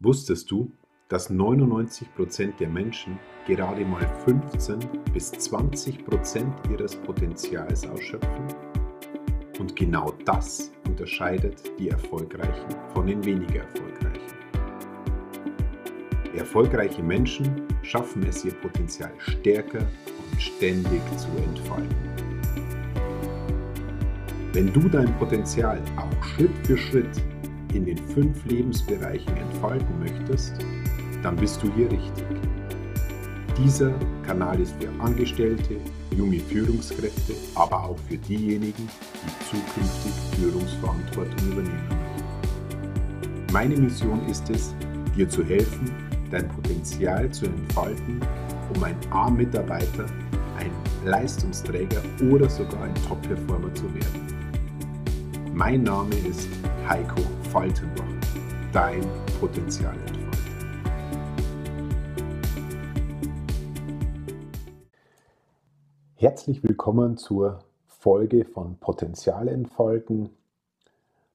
Wusstest du, dass 99% der Menschen gerade mal 15 bis 20% ihres Potenzials ausschöpfen? Und genau das unterscheidet die Erfolgreichen von den weniger Erfolgreichen. Erfolgreiche Menschen schaffen es, ihr Potenzial stärker und ständig zu entfalten. Wenn du dein Potenzial auch Schritt für Schritt in den fünf Lebensbereichen entfalten möchtest, dann bist du hier richtig. Dieser Kanal ist für Angestellte, junge Führungskräfte, aber auch für diejenigen, die zukünftig Führungsverantwortung übernehmen möchten. Meine Mission ist es, dir zu helfen, dein Potenzial zu entfalten, um ein A-Mitarbeiter, ein Leistungsträger oder sogar ein Top-Performer zu werden. Mein Name ist Heiko Faltenbach, dein Potenzial entfalten. Herzlich willkommen zur Folge von Potenzial entfalten.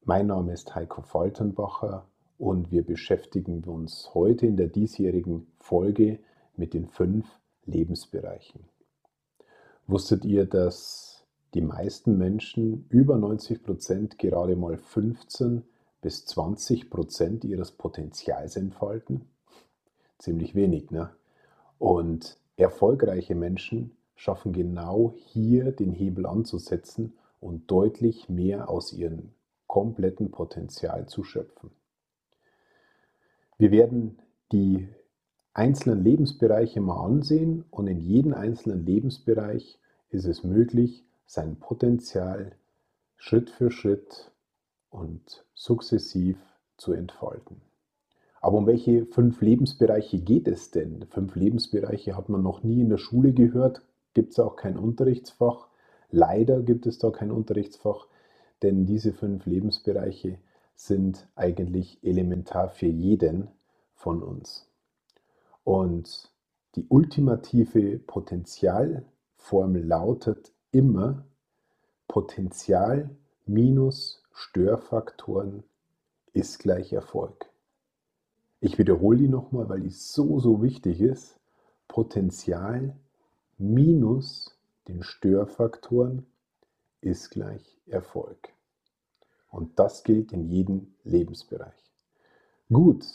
Mein Name ist Heiko Faltenbacher und wir beschäftigen uns heute in der diesjährigen Folge mit den fünf Lebensbereichen. Wusstet ihr, dass die meisten Menschen, über 90 Prozent, gerade mal 15 bis 20 Prozent ihres Potenzials entfalten. Ziemlich wenig, ne? Und erfolgreiche Menschen schaffen genau hier den Hebel anzusetzen und deutlich mehr aus ihrem kompletten Potenzial zu schöpfen. Wir werden die einzelnen Lebensbereiche mal ansehen und in jedem einzelnen Lebensbereich ist es möglich, sein Potenzial Schritt für Schritt und sukzessiv zu entfalten. Aber um welche fünf Lebensbereiche geht es denn? Fünf Lebensbereiche hat man noch nie in der Schule gehört, gibt es auch kein Unterrichtsfach. Leider gibt es da kein Unterrichtsfach, denn diese fünf Lebensbereiche sind eigentlich elementar für jeden von uns. Und die ultimative Potenzialformel lautet immer Potenzial minus Störfaktoren ist gleich Erfolg. Ich wiederhole die nochmal, weil die so, so wichtig ist. Potenzial minus den Störfaktoren ist gleich Erfolg. Und das gilt in jedem Lebensbereich. Gut,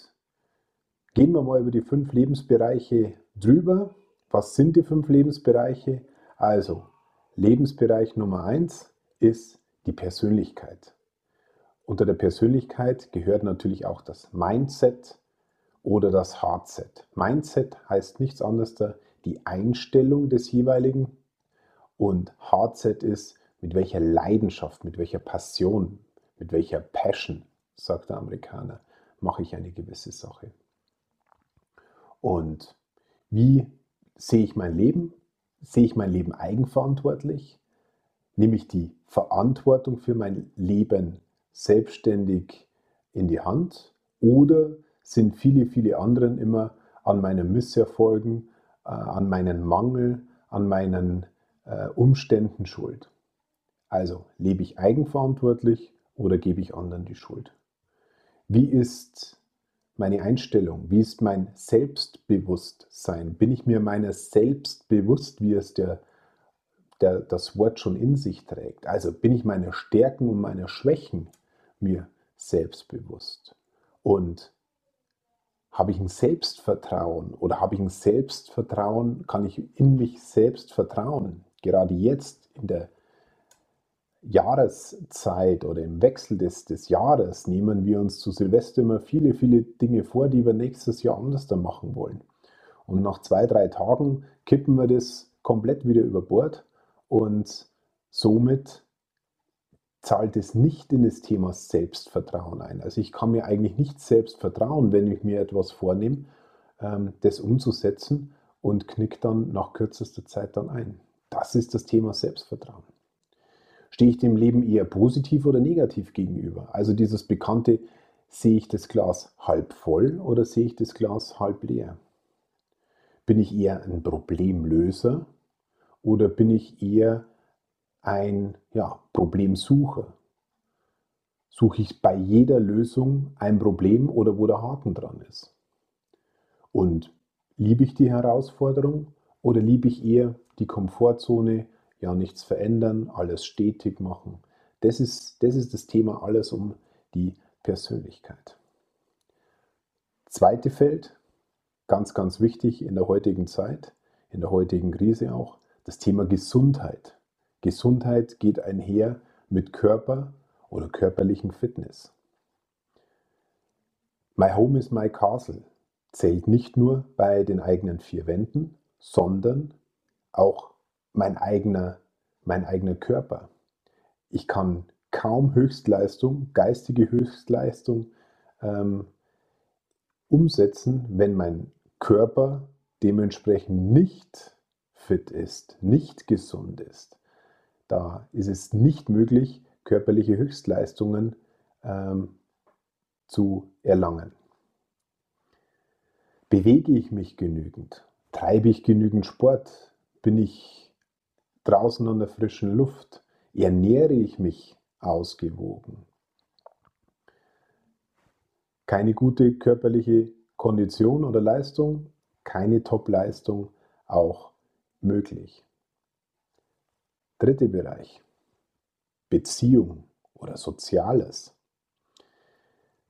gehen wir mal über die fünf Lebensbereiche drüber. Was sind die fünf Lebensbereiche? Also, Lebensbereich Nummer eins ist die Persönlichkeit. Unter der Persönlichkeit gehört natürlich auch das Mindset oder das Hardset. Mindset heißt nichts anderes da die Einstellung des jeweiligen und Hardset ist, mit welcher Leidenschaft, mit welcher Passion, mit welcher Passion, sagt der Amerikaner, mache ich eine gewisse Sache. Und wie sehe ich mein Leben? Sehe ich mein Leben eigenverantwortlich? Nehme ich die Verantwortung für mein Leben selbstständig in die Hand oder sind viele, viele anderen immer an meinen Misserfolgen, äh, an meinen Mangel, an meinen äh, Umständen schuld. Also lebe ich eigenverantwortlich oder gebe ich anderen die Schuld? Wie ist meine Einstellung? Wie ist mein Selbstbewusstsein? Bin ich mir meiner selbst bewusst, wie es der der das Wort schon in sich trägt. Also bin ich meiner Stärken und meiner Schwächen mir selbstbewusst. Und habe ich ein Selbstvertrauen oder habe ich ein Selbstvertrauen, kann ich in mich selbst vertrauen? Gerade jetzt in der Jahreszeit oder im Wechsel des, des Jahres nehmen wir uns zu Silvester immer viele, viele Dinge vor, die wir nächstes Jahr anders dann machen wollen. Und nach zwei, drei Tagen kippen wir das komplett wieder über Bord und somit zahlt es nicht in das Thema Selbstvertrauen ein. Also ich kann mir eigentlich nicht selbst vertrauen, wenn ich mir etwas vornehme, ähm, das umzusetzen und knick dann nach kürzester Zeit dann ein. Das ist das Thema Selbstvertrauen. Stehe ich dem Leben eher positiv oder negativ gegenüber? Also dieses bekannte, sehe ich das Glas halb voll oder sehe ich das Glas halb leer? Bin ich eher ein Problemlöser oder bin ich eher ein ja, Problemsucher? Suche ich bei jeder Lösung ein Problem oder wo der Haken dran ist? Und liebe ich die Herausforderung oder liebe ich eher die Komfortzone, ja nichts verändern, alles stetig machen? Das ist, das ist das Thema alles um die Persönlichkeit. Zweite Feld, ganz, ganz wichtig in der heutigen Zeit, in der heutigen Krise auch, das Thema Gesundheit. Gesundheit geht einher mit Körper oder körperlichen Fitness. My Home is my Castle zählt nicht nur bei den eigenen vier Wänden, sondern auch mein eigener, mein eigener Körper. Ich kann kaum Höchstleistung, geistige Höchstleistung ähm, umsetzen, wenn mein Körper dementsprechend nicht fit ist, nicht gesund ist. Da ist es nicht möglich, körperliche Höchstleistungen ähm, zu erlangen. Bewege ich mich genügend? Treibe ich genügend Sport? Bin ich draußen an der frischen Luft? Ernähre ich mich ausgewogen? Keine gute körperliche Kondition oder Leistung, keine Top-Leistung auch möglich. Dritter Bereich. Beziehung oder Soziales.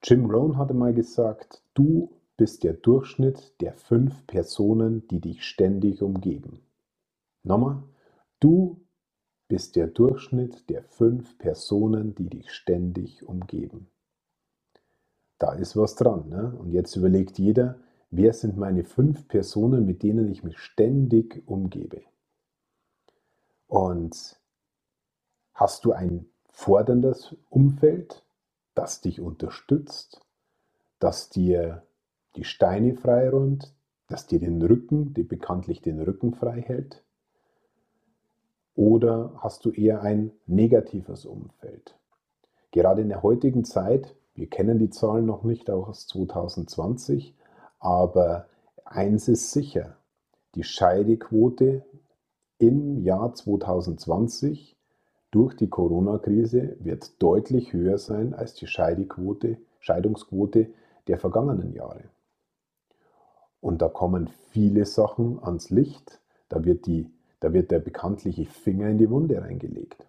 Jim Rohn hatte mal gesagt, du bist der Durchschnitt der fünf Personen, die dich ständig umgeben. Nochmal, du bist der Durchschnitt der fünf Personen, die dich ständig umgeben. Da ist was dran. Ne? Und jetzt überlegt jeder, wer sind meine fünf Personen, mit denen ich mich ständig umgebe. Und Hast du ein forderndes Umfeld, das dich unterstützt, das dir die Steine freiräumt, das dir den Rücken, die bekanntlich den Rücken frei hält? Oder hast du eher ein negatives Umfeld? Gerade in der heutigen Zeit, wir kennen die Zahlen noch nicht aus 2020, aber eins ist sicher, die Scheidequote im Jahr 2020 durch die Corona-Krise wird deutlich höher sein als die Scheidungsquote der vergangenen Jahre. Und da kommen viele Sachen ans Licht, da wird, die, da wird der bekanntliche Finger in die Wunde reingelegt.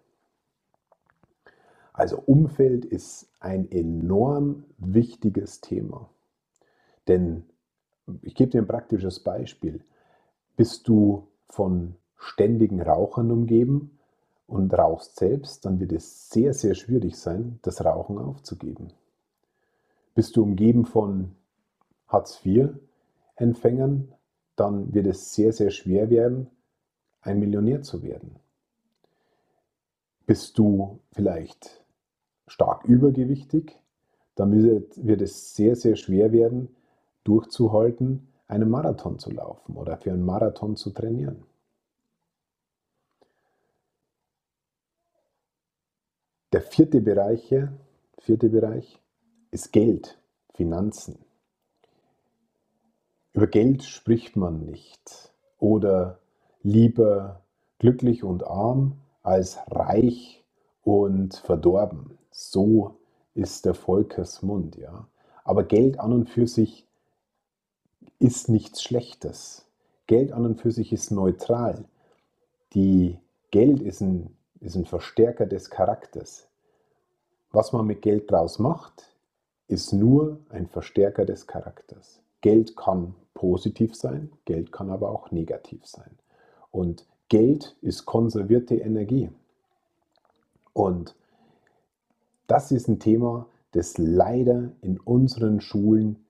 Also Umfeld ist ein enorm wichtiges Thema. Denn ich gebe dir ein praktisches Beispiel. Bist du von ständigen Rauchern umgeben, und rauchst selbst, dann wird es sehr, sehr schwierig sein, das Rauchen aufzugeben. Bist du umgeben von Hartz-IV-Empfängern, dann wird es sehr, sehr schwer werden, ein Millionär zu werden. Bist du vielleicht stark übergewichtig, dann wird es sehr, sehr schwer werden, durchzuhalten, einen Marathon zu laufen oder für einen Marathon zu trainieren. Der vierte Bereich, vierte Bereich ist Geld, Finanzen. Über Geld spricht man nicht. Oder lieber glücklich und arm als reich und verdorben. So ist der Volkesmund, ja. Aber Geld an und für sich ist nichts Schlechtes. Geld an und für sich ist neutral. Die Geld ist ein ist ein Verstärker des Charakters. Was man mit Geld draus macht, ist nur ein Verstärker des Charakters. Geld kann positiv sein, Geld kann aber auch negativ sein. Und Geld ist konservierte Energie. Und das ist ein Thema, das leider in unseren Schulen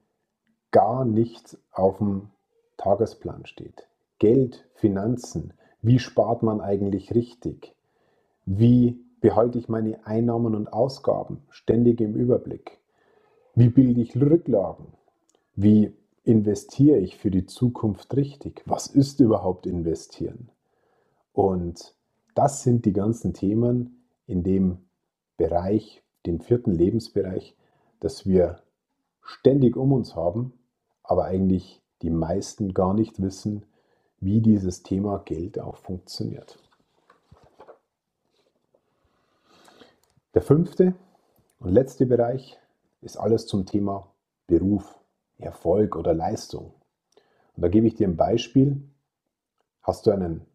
gar nicht auf dem Tagesplan steht. Geld, Finanzen, wie spart man eigentlich richtig? Wie behalte ich meine Einnahmen und Ausgaben ständig im Überblick? Wie bilde ich Rücklagen? Wie investiere ich für die Zukunft richtig? Was ist überhaupt investieren? Und das sind die ganzen Themen in dem Bereich, den vierten Lebensbereich, das wir ständig um uns haben, aber eigentlich die meisten gar nicht wissen, wie dieses Thema Geld auch funktioniert. Der fünfte Und letzter Bereich ist alles zum Thema Beruf, Erfolg oder Leistung. Und da gebe ich dir ein Beispiel. Hast du einen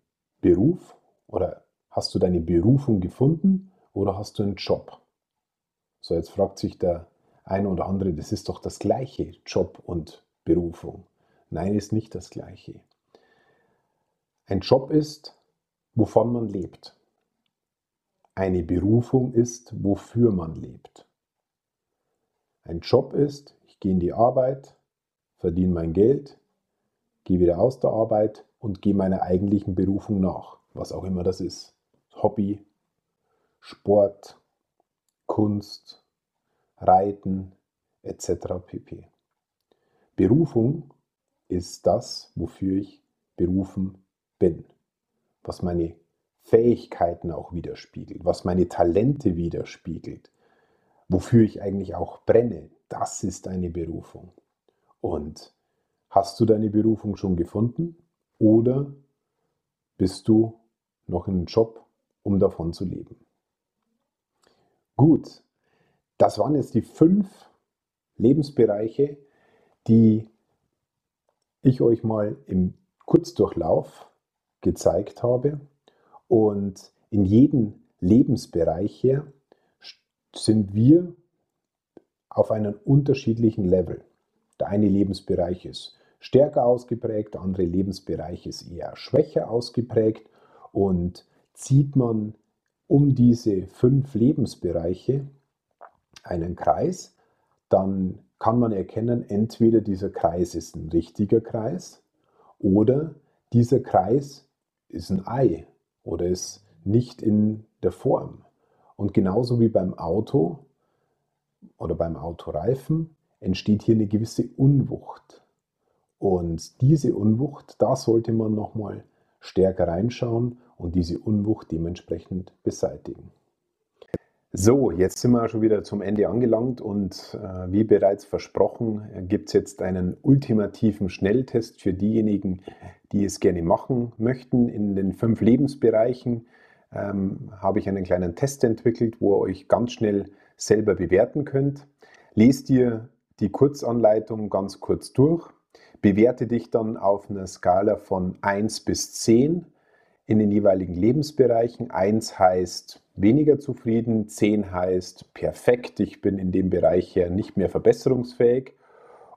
Beruf oder hast du deine Berufung gefunden oder hast du einen Job? So, jetzt fragt sich der eine oder andere, das ist doch das gleiche, Job und Berufung. Nein, ist nicht das gleiche. Ein Job ist, wovon man lebt. Eine Berufung ist, wofür man lebt. Ein Job ist, ich gehe in die Arbeit, verdiene mein Geld, gehe wieder aus der Arbeit und gehe meiner eigentlichen Berufung nach, was auch immer das ist. Hobby, Sport, Kunst, Reiten etc. pp. Berufung ist das, wofür ich berufen bin, was meine Fähigkeiten auch widerspiegelt, was meine Talente widerspiegelt, wofür ich eigentlich auch brenne. Das ist eine Berufung. Und hast du deine Berufung schon gefunden oder bist du noch in einem Job, um davon zu leben? Gut, das waren jetzt die fünf Lebensbereiche, die ich euch mal im Kurzdurchlauf gezeigt habe. Und in jedem Lebensbereich hier sind wir auf einem unterschiedlichen Level. Der eine Lebensbereich ist stärker ausgeprägt, der andere Lebensbereich ist eher schwächer ausgeprägt. Und zieht man um diese fünf Lebensbereiche einen Kreis, dann kann man erkennen, entweder dieser Kreis ist ein richtiger Kreis oder dieser Kreis ist ein Ei oder ist nicht in der Form. Und genauso wie beim Auto oder beim Autoreifen entsteht hier eine gewisse Unwucht. Und diese Unwucht, da sollte man nochmal stärker reinschauen und diese Unwucht dementsprechend beseitigen. So, jetzt sind wir schon wieder zum Ende angelangt und äh, wie bereits versprochen, gibt es jetzt einen ultimativen Schnelltest für diejenigen, die es gerne machen möchten. In den fünf Lebensbereichen ähm, habe ich einen kleinen Test entwickelt, wo ihr euch ganz schnell selber bewerten könnt. Lest dir die Kurzanleitung ganz kurz durch, bewerte dich dann auf einer Skala von 1 bis 10 in den jeweiligen Lebensbereichen. 1 heißt weniger zufrieden, 10 heißt perfekt, ich bin in dem Bereich her nicht mehr verbesserungsfähig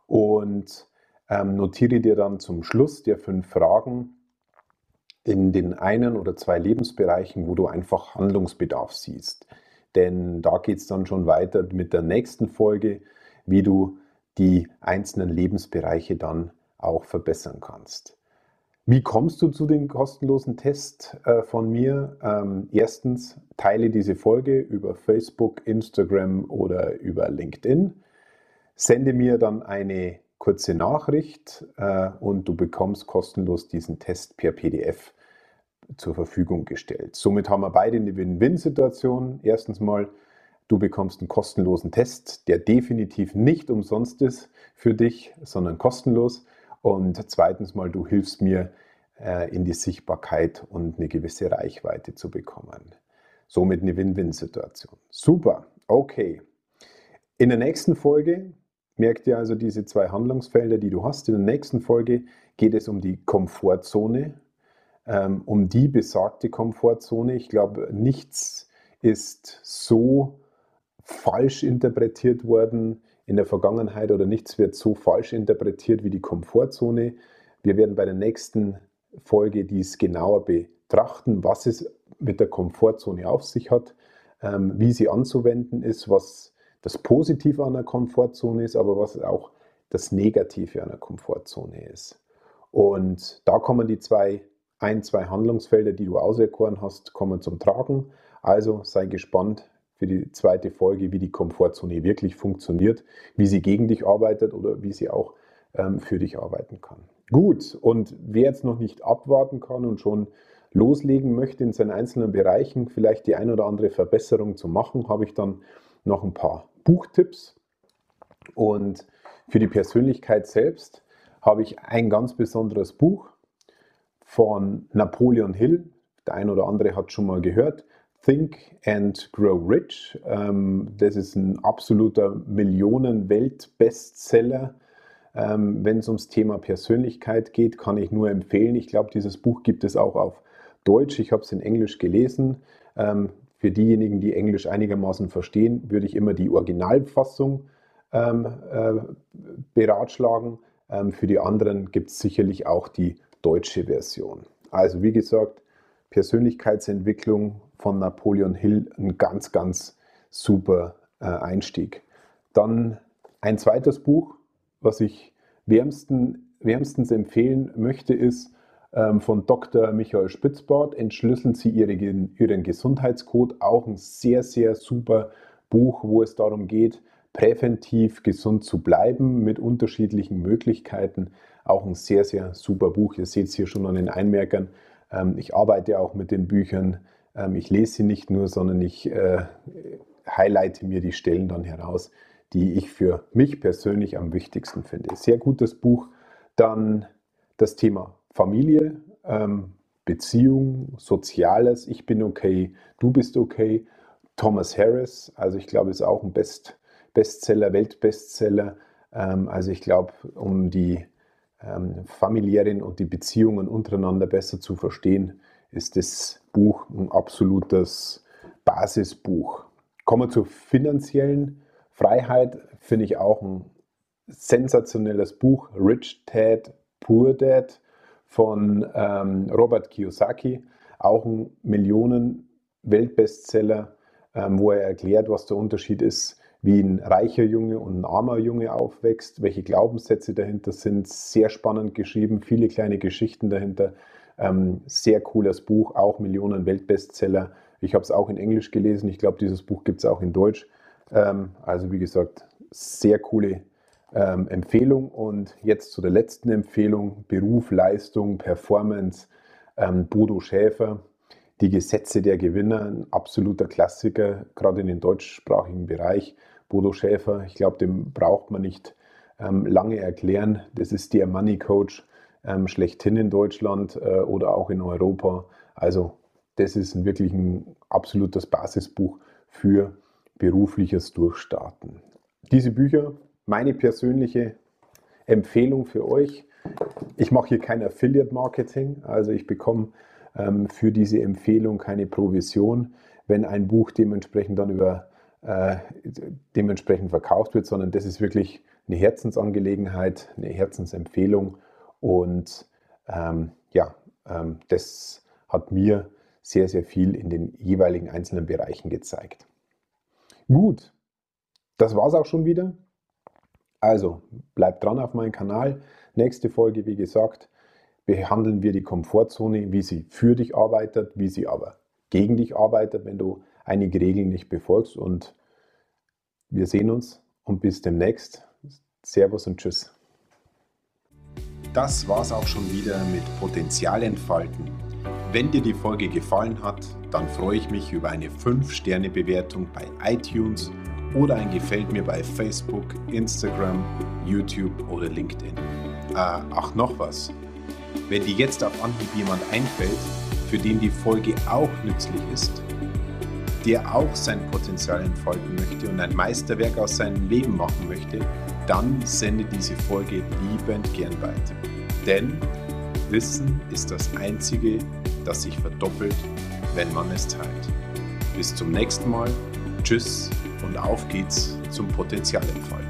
und ähm, notiere dir dann zum Schluss der fünf Fragen in den einen oder zwei Lebensbereichen, wo du einfach Handlungsbedarf siehst. Denn da geht es dann schon weiter mit der nächsten Folge, wie du die einzelnen Lebensbereiche dann auch verbessern kannst. Wie kommst du zu dem kostenlosen Test äh, von mir? Ähm, erstens, teile diese Folge über Facebook, Instagram oder über LinkedIn. Sende mir dann eine kurze Nachricht äh, und du bekommst kostenlos diesen Test per PDF zur Verfügung gestellt. Somit haben wir beide eine Win-Win-Situation. Erstens mal, du bekommst einen kostenlosen Test, der definitiv nicht umsonst ist für dich, sondern kostenlos. Und zweitens mal, du hilfst mir äh, in die Sichtbarkeit und eine gewisse Reichweite zu bekommen. Somit eine Win-Win-Situation. Super, okay. In der nächsten Folge merkt ihr also diese zwei Handlungsfelder, die du hast. In der nächsten Folge geht es um die Komfortzone, ähm, um die besagte Komfortzone. Ich glaube, nichts ist so falsch interpretiert worden in der Vergangenheit oder nichts wird so falsch interpretiert wie die Komfortzone. Wir werden bei der nächsten Folge dies genauer betrachten, was es mit der Komfortzone auf sich hat, ähm, wie sie anzuwenden ist, was das Positive an der Komfortzone ist, aber was auch das Negative an der Komfortzone ist. Und da kommen die zwei, ein, zwei Handlungsfelder, die du auserkoren hast, kommen zum Tragen. Also sei gespannt, für die zweite Folge, wie die Komfortzone wirklich funktioniert, wie sie gegen dich arbeitet oder wie sie auch ähm, für dich arbeiten kann. Gut, und wer jetzt noch nicht abwarten kann und schon loslegen möchte in seinen einzelnen Bereichen, vielleicht die ein oder andere Verbesserung zu machen, habe ich dann noch ein paar Buchtipps. Und für die Persönlichkeit selbst habe ich ein ganz besonderes Buch von Napoleon Hill. Der ein oder andere hat schon mal gehört. Think and Grow Rich. Ähm, das ist ein absoluter Millionen-Welt-Bestseller. Ähm, wenn es ums Thema Persönlichkeit geht, kann ich nur empfehlen. Ich glaube, dieses Buch gibt es auch auf Deutsch. Ich habe es in Englisch gelesen. Ähm, für diejenigen, die Englisch einigermaßen verstehen, würde ich immer die Originalfassung äh, beratschlagen. Für die anderen gibt es sicherlich auch die deutsche Version. Also wie gesagt, Persönlichkeitsentwicklung von Napoleon Hill ein ganz, ganz super äh, Einstieg. Dann ein zweites Buch, was ich wärmsten, wärmstens empfehlen möchte, ist ähm, von Dr. Michael Spitzbart, Entschlüsseln Sie Ihre, Ihren Gesundheitscode. Auch ein sehr, sehr super Buch, wo es darum geht, präventiv gesund zu bleiben mit unterschiedlichen Möglichkeiten. Auch ein sehr, sehr super Buch. Ihr seht es hier schon an den Einmerkern. Ähm, ich arbeite auch mit den Büchern. Ähm, ich lese sie nicht nur, sondern ich äh, highlighte mir die Stellen dann heraus, die ich für mich persönlich am wichtigsten finde. Sehr gutes Buch. Dann das Thema Familie, ähm, Beziehung, Soziales. Ich bin okay, du bist okay. Thomas Harris, also ich glaube, ist auch ein Best Bestseller, Weltbestseller. Also ich glaube, um die ähm, familiären und die Beziehungen untereinander besser zu verstehen, ist das Buch ein absolutes Basisbuch. Kommen wir zur finanziellen Freiheit, finde ich auch ein sensationelles Buch, Rich Dad, Poor Dad von ähm, Robert Kiyosaki, auch ein Millionen-Weltbestseller, ähm, wo er erklärt, was der Unterschied ist wie ein reicher Junge und ein armer Junge aufwächst, welche Glaubenssätze dahinter sind. Sehr spannend geschrieben, viele kleine Geschichten dahinter. Ähm, sehr cooles Buch, auch Millionen Weltbestseller. Ich habe es auch in Englisch gelesen. Ich glaube, dieses Buch gibt es auch in Deutsch. Ähm, also wie gesagt, sehr coole ähm, Empfehlung. Und jetzt zu der letzten Empfehlung: Beruf, Leistung, Performance. Ähm, Bodo Schäfer, die Gesetze der Gewinner, ein absoluter Klassiker, gerade in den deutschsprachigen Bereich. Bodo Schäfer, ich glaube, dem braucht man nicht ähm, lange erklären. Das ist der Money Coach ähm, schlechthin in Deutschland äh, oder auch in Europa. Also das ist wirklich ein absolutes Basisbuch für berufliches Durchstarten. Diese Bücher, meine persönliche Empfehlung für euch. Ich mache hier kein Affiliate Marketing, also ich bekomme für diese Empfehlung keine Provision, wenn ein Buch dementsprechend dann über äh, dementsprechend verkauft wird, sondern das ist wirklich eine Herzensangelegenheit, eine Herzensempfehlung und ähm, ja, ähm, das hat mir sehr, sehr viel in den jeweiligen einzelnen Bereichen gezeigt. Gut, das war es auch schon wieder. Also bleibt dran auf meinem Kanal. Nächste Folge, wie gesagt, behandeln wir die Komfortzone, wie sie für dich arbeitet, wie sie aber gegen dich arbeitet, wenn du einige Regeln nicht befolgst. Und wir sehen uns und bis demnächst. Servus und Tschüss. Das war's auch schon wieder mit Potenzial entfalten. Wenn dir die Folge gefallen hat, dann freue ich mich über eine 5-Sterne-Bewertung bei iTunes oder ein Gefällt mir bei Facebook, Instagram, YouTube oder LinkedIn. Äh, ach, noch was. Wenn dir jetzt auf Anhieb jemand einfällt, für den die Folge auch nützlich ist, der auch sein Potenzial entfalten möchte und ein Meisterwerk aus seinem Leben machen möchte, dann sende diese Folge liebend gern weiter. Denn Wissen ist das Einzige, das sich verdoppelt, wenn man es teilt. Bis zum nächsten Mal. Tschüss und auf geht's zum Potenzialentfalten.